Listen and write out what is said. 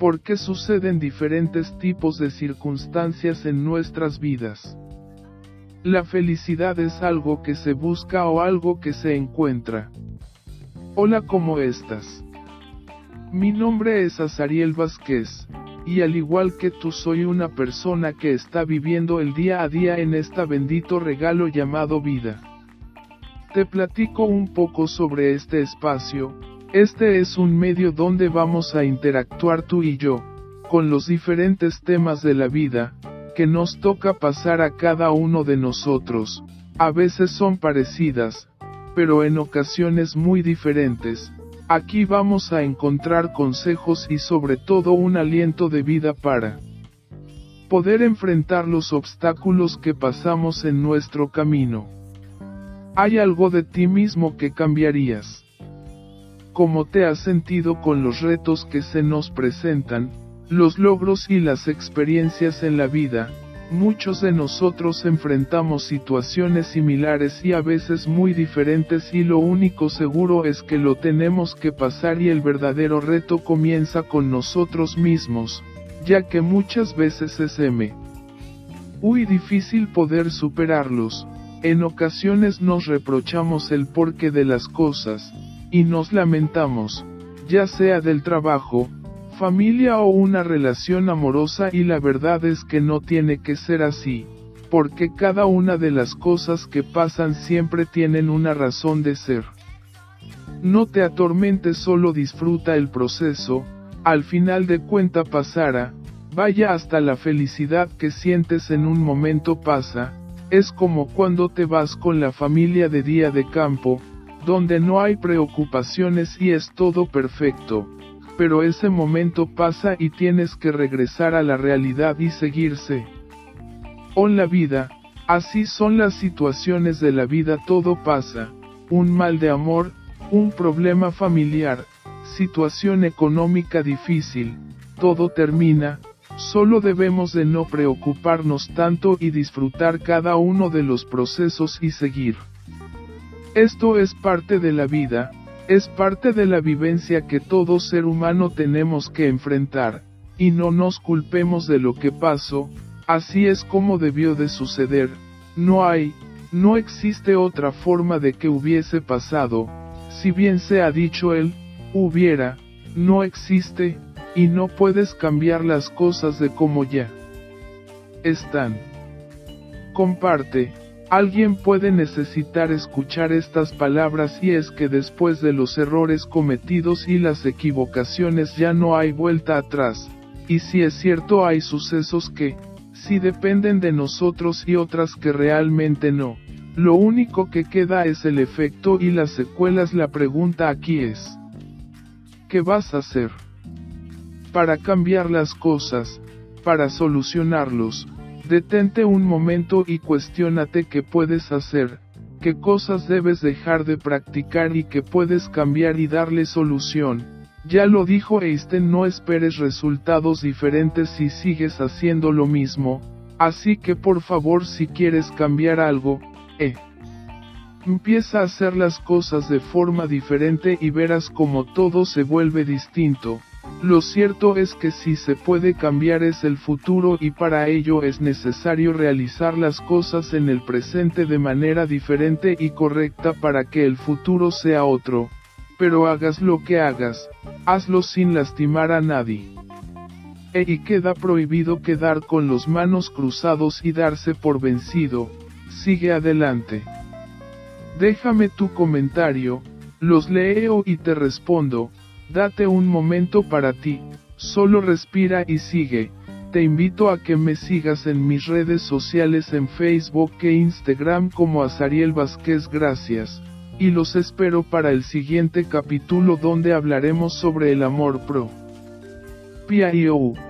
porque suceden diferentes tipos de circunstancias en nuestras vidas. La felicidad es algo que se busca o algo que se encuentra. Hola, ¿cómo estás? Mi nombre es Azariel Vázquez, y al igual que tú soy una persona que está viviendo el día a día en esta bendito regalo llamado vida. Te platico un poco sobre este espacio, este es un medio donde vamos a interactuar tú y yo, con los diferentes temas de la vida, que nos toca pasar a cada uno de nosotros, a veces son parecidas, pero en ocasiones muy diferentes, aquí vamos a encontrar consejos y sobre todo un aliento de vida para poder enfrentar los obstáculos que pasamos en nuestro camino. ¿Hay algo de ti mismo que cambiarías? Cómo te has sentido con los retos que se nos presentan, los logros y las experiencias en la vida. Muchos de nosotros enfrentamos situaciones similares y a veces muy diferentes y lo único seguro es que lo tenemos que pasar y el verdadero reto comienza con nosotros mismos, ya que muchas veces es M. Muy difícil poder superarlos, en ocasiones nos reprochamos el porqué de las cosas, y nos lamentamos, ya sea del trabajo, familia o una relación amorosa y la verdad es que no tiene que ser así, porque cada una de las cosas que pasan siempre tienen una razón de ser. No te atormentes, solo disfruta el proceso, al final de cuenta pasará, vaya hasta la felicidad que sientes en un momento pasa, es como cuando te vas con la familia de día de campo, donde no hay preocupaciones y es todo perfecto, pero ese momento pasa y tienes que regresar a la realidad y seguirse. On la vida, así son las situaciones de la vida, todo pasa, un mal de amor, un problema familiar, situación económica difícil, todo termina, solo debemos de no preocuparnos tanto y disfrutar cada uno de los procesos y seguir. Esto es parte de la vida, es parte de la vivencia que todo ser humano tenemos que enfrentar, y no nos culpemos de lo que pasó, así es como debió de suceder, no hay, no existe otra forma de que hubiese pasado, si bien se ha dicho él, hubiera, no existe, y no puedes cambiar las cosas de como ya están. Comparte. Alguien puede necesitar escuchar estas palabras y es que después de los errores cometidos y las equivocaciones ya no hay vuelta atrás, y si es cierto hay sucesos que, si dependen de nosotros y otras que realmente no, lo único que queda es el efecto y las secuelas. La pregunta aquí es, ¿qué vas a hacer? Para cambiar las cosas, para solucionarlos, Detente un momento y cuestiónate qué puedes hacer, qué cosas debes dejar de practicar y qué puedes cambiar y darle solución. Ya lo dijo Einstein, no esperes resultados diferentes si sigues haciendo lo mismo, así que por favor si quieres cambiar algo, eh. Empieza a hacer las cosas de forma diferente y verás como todo se vuelve distinto. Lo cierto es que si se puede cambiar es el futuro y para ello es necesario realizar las cosas en el presente de manera diferente y correcta para que el futuro sea otro. Pero hagas lo que hagas, hazlo sin lastimar a nadie. E y queda prohibido quedar con los manos cruzados y darse por vencido, sigue adelante. Déjame tu comentario, los leo y te respondo, Date un momento para ti, solo respira y sigue. Te invito a que me sigas en mis redes sociales en Facebook e Instagram como Azariel Vázquez Gracias, y los espero para el siguiente capítulo donde hablaremos sobre el amor pro. PIO